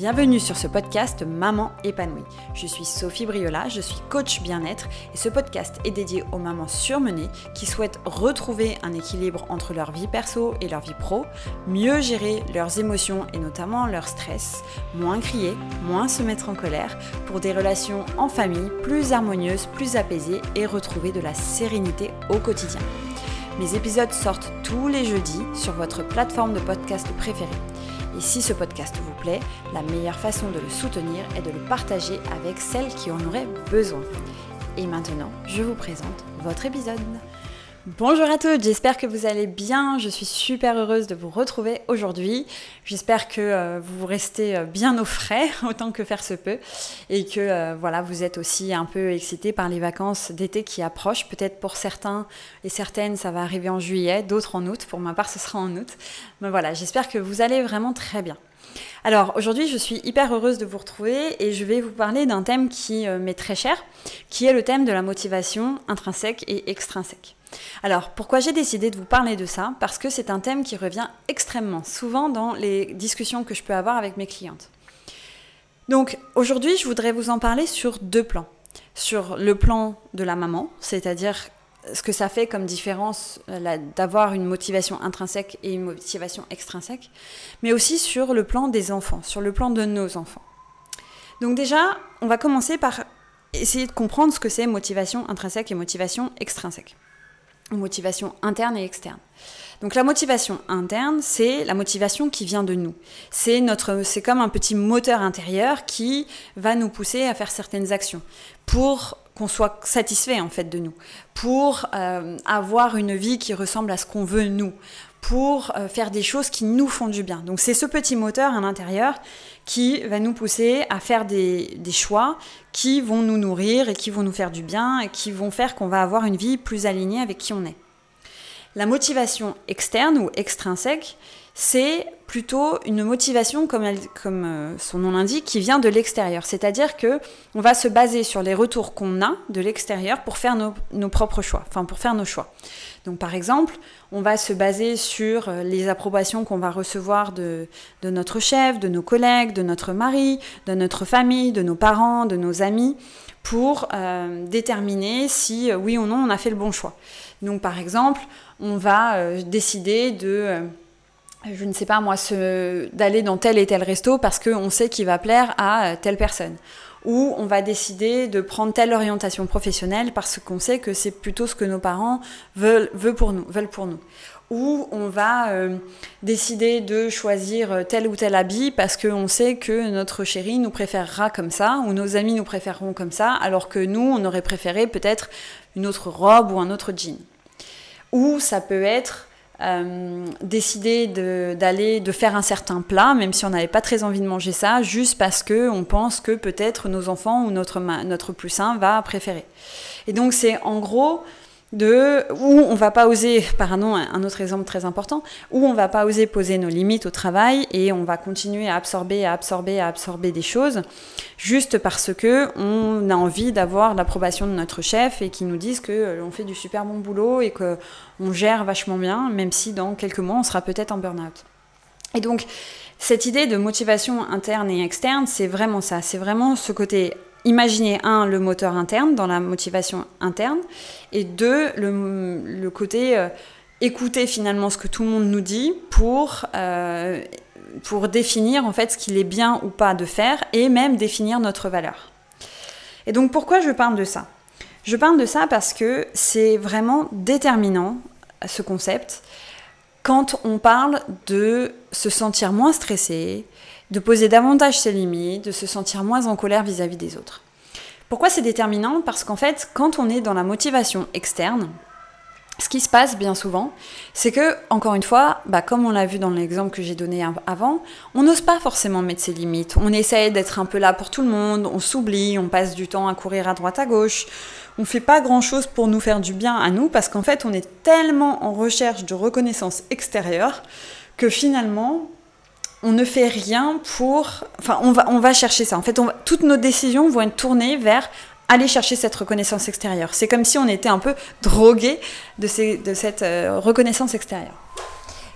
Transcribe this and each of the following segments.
Bienvenue sur ce podcast Maman épanouie. Je suis Sophie Briola, je suis coach bien-être et ce podcast est dédié aux mamans surmenées qui souhaitent retrouver un équilibre entre leur vie perso et leur vie pro, mieux gérer leurs émotions et notamment leur stress, moins crier, moins se mettre en colère pour des relations en famille plus harmonieuses, plus apaisées et retrouver de la sérénité au quotidien. Mes épisodes sortent tous les jeudis sur votre plateforme de podcast préférée. Et si ce podcast vous plaît, la meilleure façon de le soutenir est de le partager avec celles qui en auraient besoin. Et maintenant, je vous présente votre épisode. Bonjour à toutes, j'espère que vous allez bien. Je suis super heureuse de vous retrouver aujourd'hui. J'espère que euh, vous restez euh, bien au frais, autant que faire se peut, et que euh, voilà, vous êtes aussi un peu excités par les vacances d'été qui approchent. Peut-être pour certains et certaines, ça va arriver en juillet, d'autres en août. Pour ma part, ce sera en août. Mais voilà, j'espère que vous allez vraiment très bien. Alors aujourd'hui, je suis hyper heureuse de vous retrouver et je vais vous parler d'un thème qui m'est très cher, qui est le thème de la motivation intrinsèque et extrinsèque. Alors, pourquoi j'ai décidé de vous parler de ça Parce que c'est un thème qui revient extrêmement souvent dans les discussions que je peux avoir avec mes clientes. Donc, aujourd'hui, je voudrais vous en parler sur deux plans. Sur le plan de la maman, c'est-à-dire ce que ça fait comme différence euh, d'avoir une motivation intrinsèque et une motivation extrinsèque, mais aussi sur le plan des enfants, sur le plan de nos enfants. Donc déjà, on va commencer par essayer de comprendre ce que c'est motivation intrinsèque et motivation extrinsèque motivation interne et externe. Donc la motivation interne, c'est la motivation qui vient de nous. C'est notre, c'est comme un petit moteur intérieur qui va nous pousser à faire certaines actions pour qu'on soit satisfait en fait de nous, pour euh, avoir une vie qui ressemble à ce qu'on veut nous, pour euh, faire des choses qui nous font du bien. Donc c'est ce petit moteur à l'intérieur qui va nous pousser à faire des, des, choix qui vont nous nourrir et qui vont nous faire du bien et qui vont faire qu'on va avoir une vie plus alignée avec qui on est. La motivation externe ou extrinsèque, c'est plutôt une motivation, comme, euh, son nom l'indique, qui vient de l'extérieur. C'est-à-dire que on va se baser sur les retours qu'on a de l'extérieur pour faire nos, nos, propres choix, enfin pour faire nos choix. Donc par exemple, on va se baser sur euh, les approbations qu'on va recevoir de, de, notre chef, de nos collègues, de notre mari, de notre famille, de nos parents, de nos amis, pour euh, déterminer si oui ou non on a fait le bon choix. Donc par exemple, on va décider de, je ne sais pas moi, d'aller dans tel et tel resto parce qu'on sait qu'il va plaire à euh, telle personne. Ou on va décider de prendre telle orientation professionnelle parce qu'on sait que c'est plutôt ce que nos parents veulent, pour nous. Ou on va décider de choisir tel ou tel habit parce qu'on sait que notre chéri nous préférera comme ça, ou nos amis nous préféreront comme ça, alors que nous, on aurait préféré peut-être une autre robe ou un autre jean. Ou ça peut être euh, décider d'aller de, faire un certain plat, même si on n'avait pas très envie de manger ça, juste parce que on pense que peut-être nos enfants ou notre, notre plus va préférer. Et donc c'est en gros de où on va pas oser, pardon, un autre exemple très important, où on va pas oser poser nos limites au travail et on va continuer à absorber, à absorber, à absorber des choses, juste parce que on a envie d'avoir l'approbation de notre chef et qui nous disent que euh, on fait du super bon boulot et que on gère vachement bien, même si dans quelques mois on sera peut-être en burn-out. Et donc cette idée de motivation interne et externe, c'est vraiment ça, c'est vraiment ce côté Imaginez, un, le moteur interne dans la motivation interne, et deux, le, côté euh, écouter finalement ce que tout le monde nous dit pour, euh, pour définir en fait ce qu'il est bien ou pas de faire, et même définir notre valeur. Et donc pourquoi je parle de ça? Je parle de ça parce que c'est vraiment déterminant, ce concept, quand on parle de se sentir moins stressé, de poser davantage ses limites, de se sentir moins en colère vis-à-vis des autres. Pourquoi c'est déterminant? Parce qu'en fait, quand on est dans la motivation externe, ce qui se passe bien souvent, c'est que, encore une fois, bah, comme on l'a vu dans l'exemple que j'ai donné avant, on n'ose pas forcément mettre ses limites. On essaye d'être un peu là pour tout le monde, on s'oublie, on passe du temps à courir à droite à gauche, on fait pas grand chose pour nous faire du bien à nous parce qu'en fait, on est tellement en recherche de reconnaissance extérieure que finalement, on ne fait rien pour... Enfin, on va, on va chercher ça. En fait, toutes nos décisions vont être tournées vers aller chercher cette reconnaissance extérieure. C'est comme si on était un peu drogué de, de cette euh, reconnaissance extérieure.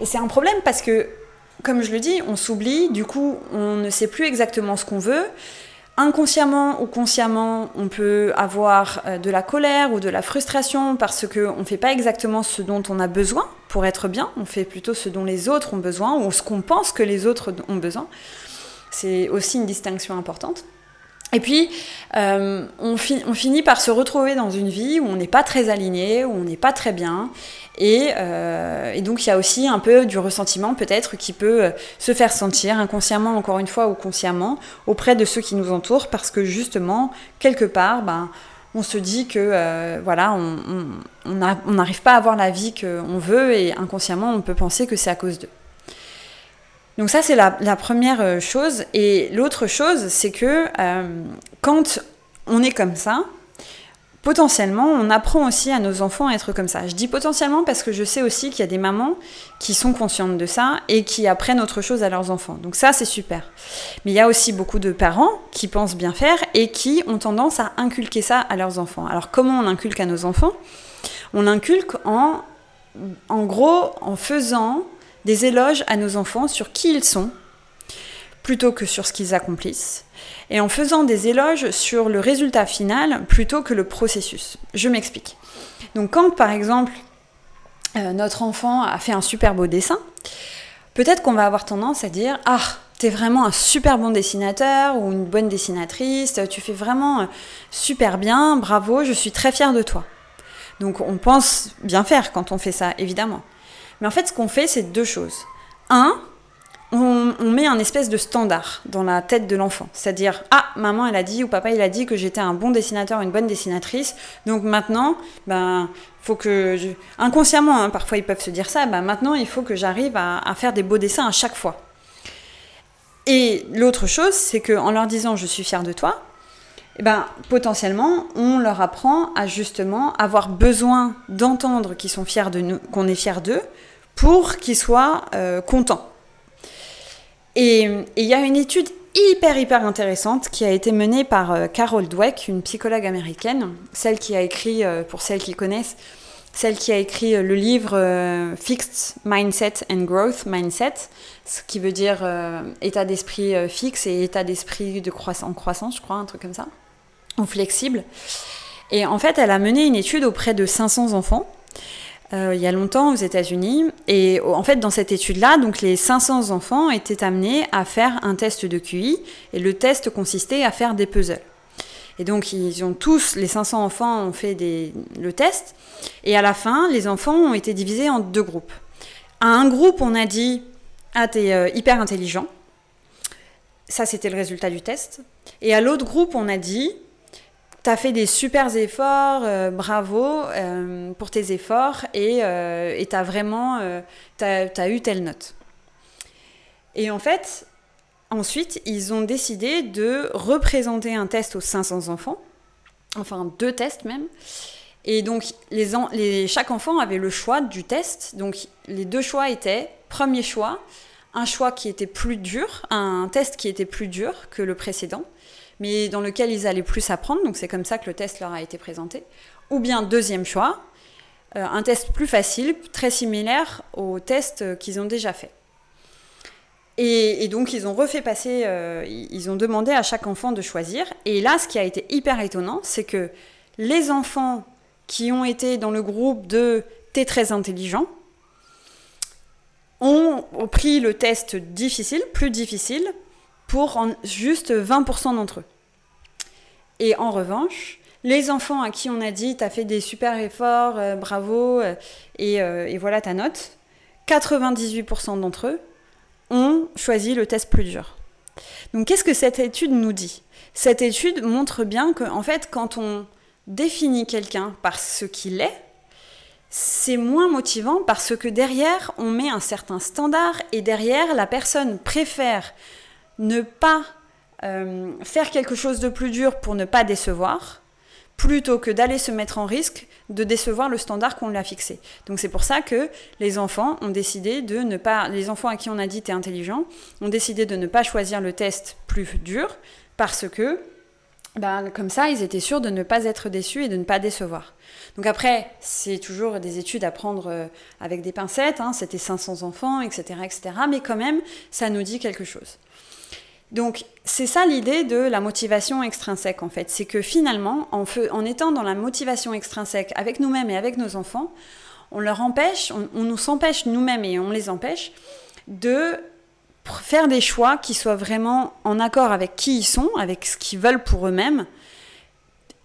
Et c'est un problème parce que comme je le dis, on s'oublie, du coup, on ne sait plus exactement ce qu'on veut. Inconsciemment ou consciemment, on peut avoir euh, de la colère ou de la frustration parce qu'on ne fait pas exactement ce dont on a besoin pour être bien, on fait plutôt ce dont les autres ont besoin ou ce qu'on pense que les autres ont besoin. C'est aussi une distinction importante. Et puis, euh, on, finit par se retrouver dans une vie où on n'est pas très aligné, où on n'est pas très bien. Euh, et, donc, il y a aussi un peu du ressentiment, peut-être, qui peut euh, se faire sentir inconsciemment, encore une fois, ou consciemment, auprès de ceux qui nous entourent, parce que justement, quelque part, ben, on se dit que voilà, on n'arrive pas à avoir la vie qu'on veut, et inconsciemment, on peut penser que c'est à cause d'eux. Donc ça, c'est la, première euh, chose. Et l'autre chose, c'est que euh, quand on est comme ça, potentiellement, on apprend aussi à nos enfants à être comme ça. Je dis potentiellement parce que je sais aussi qu'il y a des mamans qui sont conscientes de ça et qui apprennent autre chose à leurs enfants. Donc ça, c'est super. Mais il y a aussi beaucoup de parents qui pensent bien faire et qui ont tendance à inculquer ça à leurs enfants. Alors comment on inculque à nos enfants? On inculque en, en gros, en faisant des éloges à nos enfants sur qui ils sont, plutôt que sur ce qu'ils accomplissent, et en faisant des éloges sur le résultat final plutôt que le processus. Je m'explique. Donc quand par exemple euh, notre enfant a fait un super beau dessin, peut-être qu'on va avoir tendance à dire Ah, t'es vraiment un super bon dessinateur ou une bonne dessinatrice, tu fais vraiment euh, super bien, bravo, je suis très fière de toi. Donc on pense bien faire quand on fait ça, évidemment. Mais en fait, ce qu'on fait, c'est deux choses. Un, on, met un espèce de standard dans la tête de l'enfant. C'est-à-dire, ah, maman, elle a dit, ou papa, il a dit que j'étais un bon dessinateur, une bonne dessinatrice. Donc maintenant, ben, faut que. Inconsciemment, hein, parfois ils peuvent se dire ça, ben, maintenant, il faut que j'arrive à, faire des beaux dessins à chaque fois. Et l'autre chose, c'est qu'en leur disant je suis fière de toi, eh ben, potentiellement, on leur apprend à justement avoir besoin d'entendre qu'ils sont fiers de nous, qu'on est fiers d'eux, pour qu'ils soient euh, contents. Et il y a une étude hyper hyper intéressante qui a été menée par euh, Carol Dweck, une psychologue américaine, celle qui a écrit, euh, pour celles qui connaissent, celle qui a écrit le livre Fixed Mindset and Growth Mindset, ce qui veut dire état d'esprit fixe et état d'esprit de en croissance, je crois, un truc comme ça, ou flexible. Et en fait, elle a mené une étude auprès de 500 enfants euh, il y a longtemps aux États-Unis. Et en fait, dans cette étude-là, donc les 500 enfants étaient amenés à faire un test de QI. Et le test consistait à faire des puzzles. Et donc, ils ont tous, les 500 enfants ont fait le test. Et à la fin, les enfants ont été divisés en deux groupes. À un groupe, on a dit Ah, t'es euh, hyper intelligent. Ça, c'était le résultat du test. Et à l'autre groupe, on a dit tu as fait des super efforts, euh, bravo euh, pour tes efforts et euh, tu as vraiment as, eu telle note. Et en fait, ensuite, ils ont décidé de représenter un test aux 500 enfants, enfin deux tests même. Et donc, chaque enfant avait le choix du test. Donc, les deux choix étaient, premier choix, un choix qui était plus dur, un test qui était plus dur que le précédent mais dans lequel ils allaient plus apprendre. Donc c'est comme ça que le test leur a été présenté. Ou bien deuxième choix, euh, un test plus facile, très similaire au test qu'ils ont déjà fait. Et, donc ils ont refait passer, euh, ils ont demandé à chaque enfant de choisir. Et là, ce qui a été hyper étonnant, c'est que les enfants qui ont été dans le groupe de T'es très intelligent ont pris le test difficile, plus difficile, pour juste 20% d'entre eux. Et en revanche, les enfants à qui on a dit t'as fait des super efforts, euh, bravo, euh, euh, et, voilà ta note, 98% d'entre eux ont choisi le test plus dur. Donc qu'est-ce que cette étude nous dit? Cette étude montre bien que fait quand on définit quelqu'un par ce qu'il est, c'est moins motivant parce que derrière on met un certain standard et derrière la personne préfère ne pas euh, faire quelque chose de plus dur pour ne pas décevoir, plutôt que d'aller se mettre en risque de décevoir le standard qu'on lui a fixé. Donc c'est pour ça que les enfants ont décidé de ne pas, les enfants à qui on a dit t'es intelligent, ont décidé de ne pas choisir le test plus dur parce que ben, comme ça, ils étaient sûrs de ne pas être déçus et de ne pas décevoir. Donc après, c'est toujours des études à prendre euh, avec des pincettes, hein, c'était 500 enfants, etc., etc., mais quand même, ça nous dit quelque chose. Donc c'est ça l'idée de la motivation extrinsèque en fait, c'est que finalement, en, étant dans la motivation extrinsèque avec nous-mêmes et avec nos enfants, on leur empêche, on, nous empêche nous-mêmes et on les empêche de faire des choix qui soient vraiment en accord avec qui ils sont, avec ce qu'ils veulent pour eux-mêmes,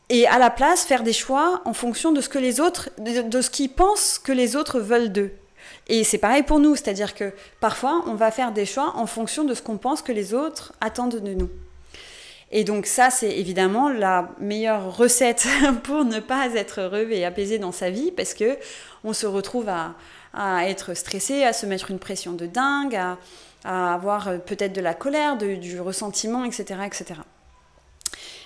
et à la place faire des choix en fonction de ce que les autres, de, ce qu'ils pensent que les autres veulent d'eux. Et c'est pareil pour nous, c'est-à-dire que parfois on va faire des choix en fonction de ce qu'on pense que les autres attendent de nous. Et donc ça, c'est évidemment la meilleure recette pour ne pas être heureux et apaisé dans sa vie, parce que on se retrouve à, être stressé, à se mettre une pression de dingue, à, avoir peut-être de la colère, du ressentiment, etc., etc.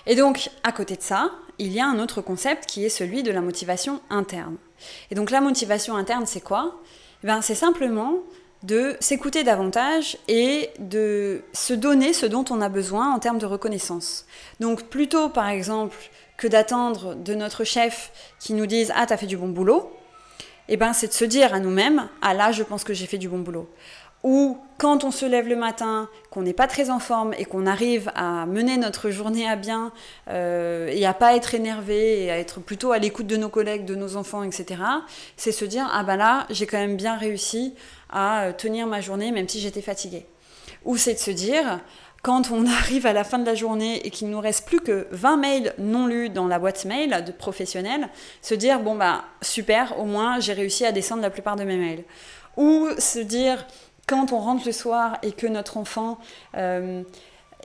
Et donc, à côté de ça, il y a un autre concept qui est celui de la motivation interne. Et donc la motivation interne, c'est quoi? Ben, C'est simplement de s'écouter davantage et de se donner ce dont on a besoin en termes de reconnaissance. Donc plutôt, par exemple, que d'attendre de notre chef qui nous dise Ah, t'as fait du bon boulot, eh ben, c'est de se dire à nous-mêmes Ah là, je pense que j'ai fait du bon boulot ou quand on se lève le matin, qu'on n'est pas très en forme et qu'on arrive à mener notre journée à bien euh, et à pas être énervé et à être plutôt à l'écoute de nos collègues, de nos enfants, etc., c'est se dire ah ben là j'ai quand même bien réussi à euh, tenir ma journée même si j'étais fatiguée. Ou c'est de se dire quand on arrive à la fin de la journée et qu'il nous reste plus que 20 mails non lus dans la boîte mail de professionnels, se dire bon bah super, au moins j'ai réussi à descendre la plupart de mes mails. Ou se dire quand on rentre le soir et que notre enfant euh,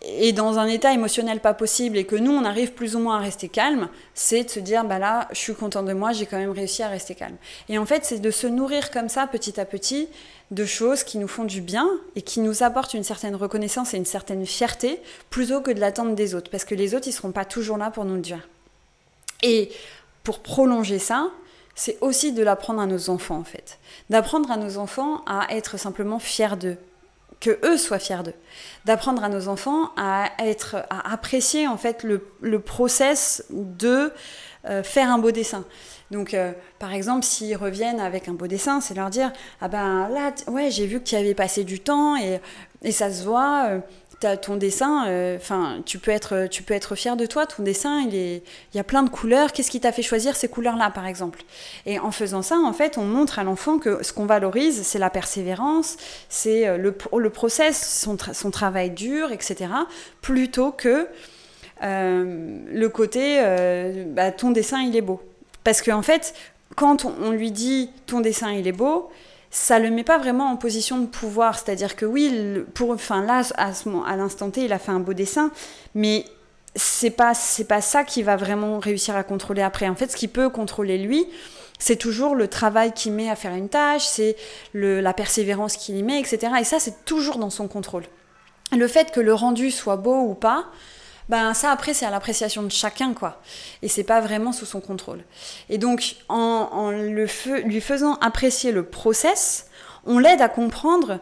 est dans un état émotionnel pas possible et que nous, on arrive plus ou moins à rester calme, c'est de se dire, bah là, je suis content de moi, j'ai quand même réussi à rester calme. Et en fait, c'est de se nourrir comme ça, petit à petit, de choses qui nous font du bien et qui nous apportent une certaine reconnaissance et une certaine fierté, plutôt que de l'attendre des autres, parce que les autres, ils seront pas toujours là pour nous le dire. Et pour prolonger ça, c'est aussi de l'apprendre à nos enfants en fait. D'apprendre à nos enfants à être simplement fiers d'eux, que eux soient fiers d'eux. D'apprendre à nos enfants à être, à apprécier en fait le, le process de euh, faire un beau dessin. Donc, euh, par exemple, s'ils reviennent avec un beau dessin, c'est leur dire Ah ben là, ouais, j'ai vu que tu avais passé du temps et, et ça se voit. Euh, ton dessin, euh, enfin, tu peux être, tu peux être fier de toi. Ton dessin, il est, il y a plein de couleurs. Qu'est-ce qui t'a fait choisir ces couleurs-là, par exemple? Et en faisant ça, en fait, on montre à l'enfant que ce qu'on valorise, c'est la persévérance, c'est euh, le, process, son, travail dur, etc., plutôt que euh, le côté, bah, ton dessin, il est beau. Parce qu'en en fait, quand on, on lui dit ton dessin, il est beau, ça le met pas vraiment en position de pouvoir. C'est-à-dire que oui, pour, enfin là, à, à l'instant T, il a fait un beau dessin, mais c'est pas c'est pas ça qui va vraiment réussir à contrôler après. En fait, ce qui peut contrôler lui, c'est toujours le travail qu'il met à faire une tâche, c'est la persévérance qu'il y met, etc. Et ça, c'est toujours dans son contrôle. Le fait que le rendu soit beau ou pas, ben ça après c'est à l'appréciation de chacun quoi. Et c'est pas vraiment sous son contrôle. Et donc en, le lui faisant apprécier le process, on l'aide à comprendre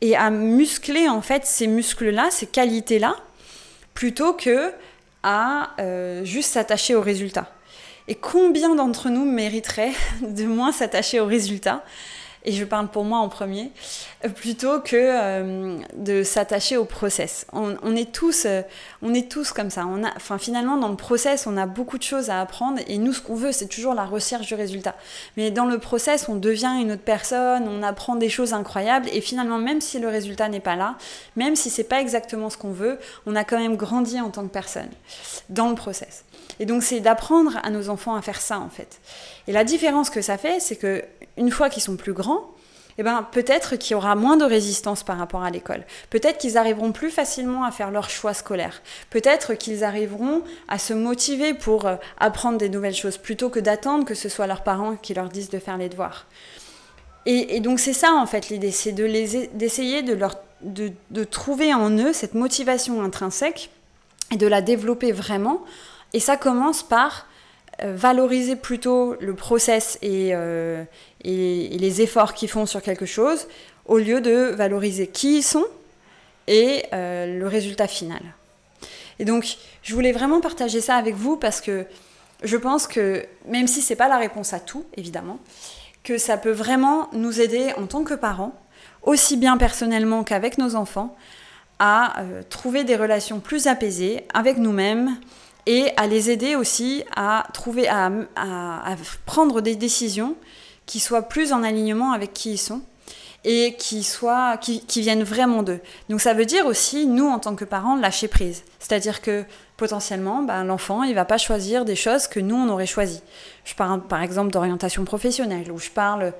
et à muscler en fait ces muscles-là, ces qualités-là, plutôt que à euh, juste s'attacher au résultat. Et combien d'entre nous mériteraient de moins s'attacher au résultat? Et je parle pour moi en premier, plutôt que euh, de s'attacher au process. On, est tous, euh, on est tous comme ça. Enfin, finalement, dans le process, on a beaucoup de choses à apprendre et nous, ce qu'on veut, c'est toujours la recherche du résultat. Mais dans le process, on devient une autre personne, on apprend des choses incroyables et finalement, même si le résultat n'est pas là, même si c'est pas exactement ce qu'on veut, on a quand même grandi en tant que personne dans le process. Et donc, c'est d'apprendre à nos enfants à faire ça, en fait. Et la différence que ça fait, c'est que une fois qu'ils sont plus grands, eh ben, peut-être qu'il y aura moins de résistance par rapport à l'école. Peut-être qu'ils arriveront plus facilement à faire leur choix scolaire. Peut-être qu'ils arriveront à se motiver pour euh, apprendre des nouvelles choses plutôt que d'attendre que ce soit leurs parents qui leur disent de faire les devoirs. Et, donc c'est ça en fait l'idée, c'est d'essayer de, de, de trouver en eux cette motivation intrinsèque et de la développer vraiment. Et ça commence par euh, valoriser plutôt le process euh, et, les efforts qu'ils font sur quelque chose, au lieu de valoriser qui ils sont et euh, le résultat final. Et donc, je voulais vraiment partager ça avec vous parce que je pense que, même si c'est pas la réponse à tout, évidemment, que ça peut vraiment nous aider en tant que parents, aussi bien personnellement qu'avec nos enfants, à trouver des relations plus apaisées avec nous-mêmes et à les aider aussi à trouver, à, prendre des décisions qui soient plus en alignement avec qui ils sont et qui, soient, qui, viennent vraiment d'eux. Donc ça veut dire aussi, nous, en tant que parents, lâcher prise. C'est-à-dire que potentiellement, ben, l'enfant, il ne va pas choisir des choses que nous, on aurait choisies. Je parle par exemple d'orientation professionnelle, ou je parle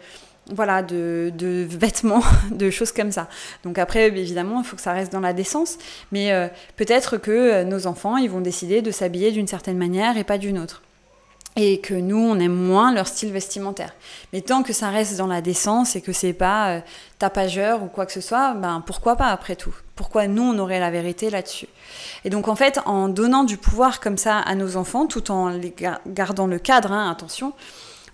voilà, de, vêtements, de choses comme ça. Donc après, évidemment, il faut que ça reste dans la décence, mais euh, peut-être que euh, nos enfants, ils vont décider de s'habiller d'une certaine manière et pas d'une autre. Et que nous, on aime moins leur style vestimentaire. Mais tant que ça reste dans la décence et que c'est pas euh, tapageur ou quoi que ce soit, ben pourquoi pas après tout? Pourquoi nous, on aurait la vérité là-dessus? Et donc en fait, en donnant du pouvoir comme ça à nos enfants, tout en les gardant le cadre, hein, attention,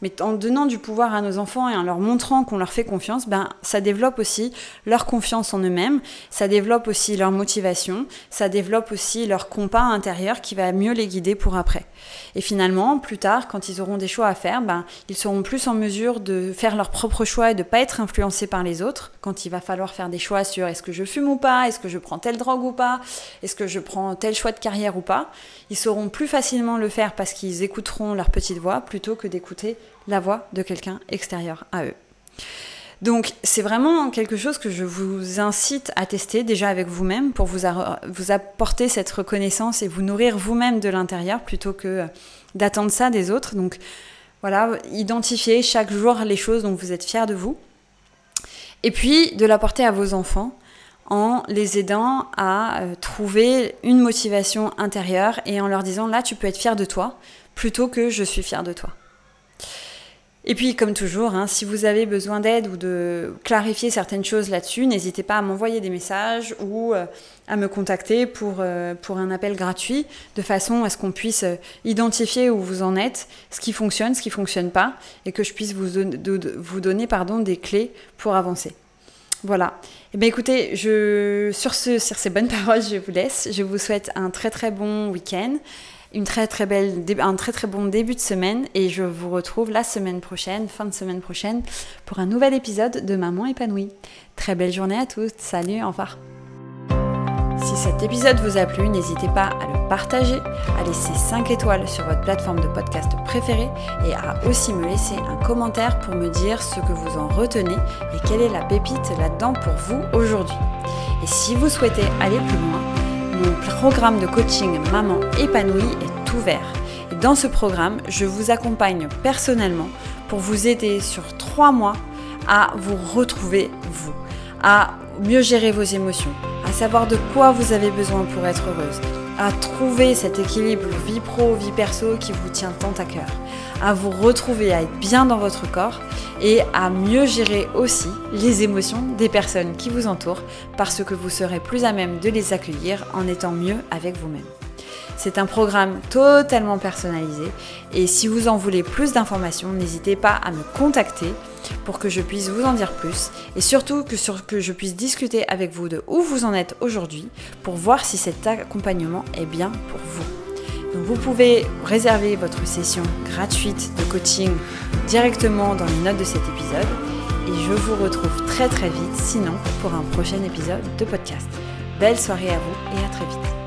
mais en donnant du pouvoir à nos enfants et en leur montrant qu'on leur fait confiance, ben, ça développe aussi leur confiance en eux-mêmes, ça développe aussi leur motivation, ça développe aussi leur compas intérieur qui va mieux les guider pour après. Et finalement, plus tard, quand ils auront des choix à faire, ben, ils seront plus en mesure de faire leurs propres choix et de ne pas être influencés par les autres. Quand il va falloir faire des choix sur est-ce que je fume ou pas, est-ce que je prends telle drogue ou pas, est-ce que je prends tel choix de carrière ou pas, ils sauront plus facilement le faire parce qu'ils écouteront leur petite voix plutôt que d'écouter la voix de quelqu'un extérieur à eux. Donc c'est vraiment quelque chose que je vous incite à tester déjà avec vous-même pour vous, apporter cette reconnaissance et vous nourrir vous-même de l'intérieur plutôt que d'attendre ça des autres. Donc voilà, identifiez chaque jour les choses dont vous êtes fiers de vous. Et puis de l'apporter à vos enfants en les aidant à euh, trouver une motivation intérieure et en leur disant là tu peux être fier de toi plutôt que je suis fier de toi. Et puis, comme toujours, hein, si vous avez besoin d'aide ou de clarifier certaines choses là-dessus, n'hésitez pas à m'envoyer des messages ou euh, à me contacter pour, euh, pour un appel gratuit, de façon à ce qu'on puisse euh, identifier où vous en êtes, ce qui fonctionne, ce qui ne fonctionne pas, et que je puisse vous, vous donner pardon, des clés pour avancer. Voilà. Eh bien, écoutez, je, sur, ce, sur ces bonnes paroles, je vous laisse. Je vous souhaite un très très bon week-end un très très bon début de semaine et je vous retrouve la semaine prochaine, fin de semaine prochaine, pour un nouvel épisode de Maman épanouie. Très belle journée à tous, salut, au revoir. Si cet épisode vous a plu, n'hésitez pas à le partager, à laisser 5 étoiles sur votre plateforme de podcast préférée et à aussi me laisser un commentaire pour me dire ce que vous en retenez et quelle est la pépite là-dedans pour vous aujourd'hui. Et si vous souhaitez aller plus loin, mon programme de coaching Maman épanouie est ouvert. Et dans ce programme, je vous accompagne personnellement pour vous aider sur trois mois à vous retrouver vous, à mieux gérer vos émotions, à savoir de quoi vous avez besoin pour être heureuse, à trouver cet équilibre vie pro, vie perso qui vous tient tant à cœur, à vous retrouver, à être bien dans votre corps et à mieux gérer aussi les émotions des personnes qui vous entourent parce que vous serez plus à même de les accueillir en étant mieux avec vous-même. C'est un programme totalement personnalisé et si vous en voulez plus d'informations, n'hésitez pas à me contacter pour que je puisse vous en dire plus et surtout que, je puisse discuter avec vous de où vous en êtes aujourd'hui pour voir si cet accompagnement est bien pour vous. Vous pouvez réserver votre session gratuite de coaching directement dans les notes de cet épisode et je vous retrouve très très vite sinon pour un prochain épisode de podcast. Belle soirée à vous et à très vite.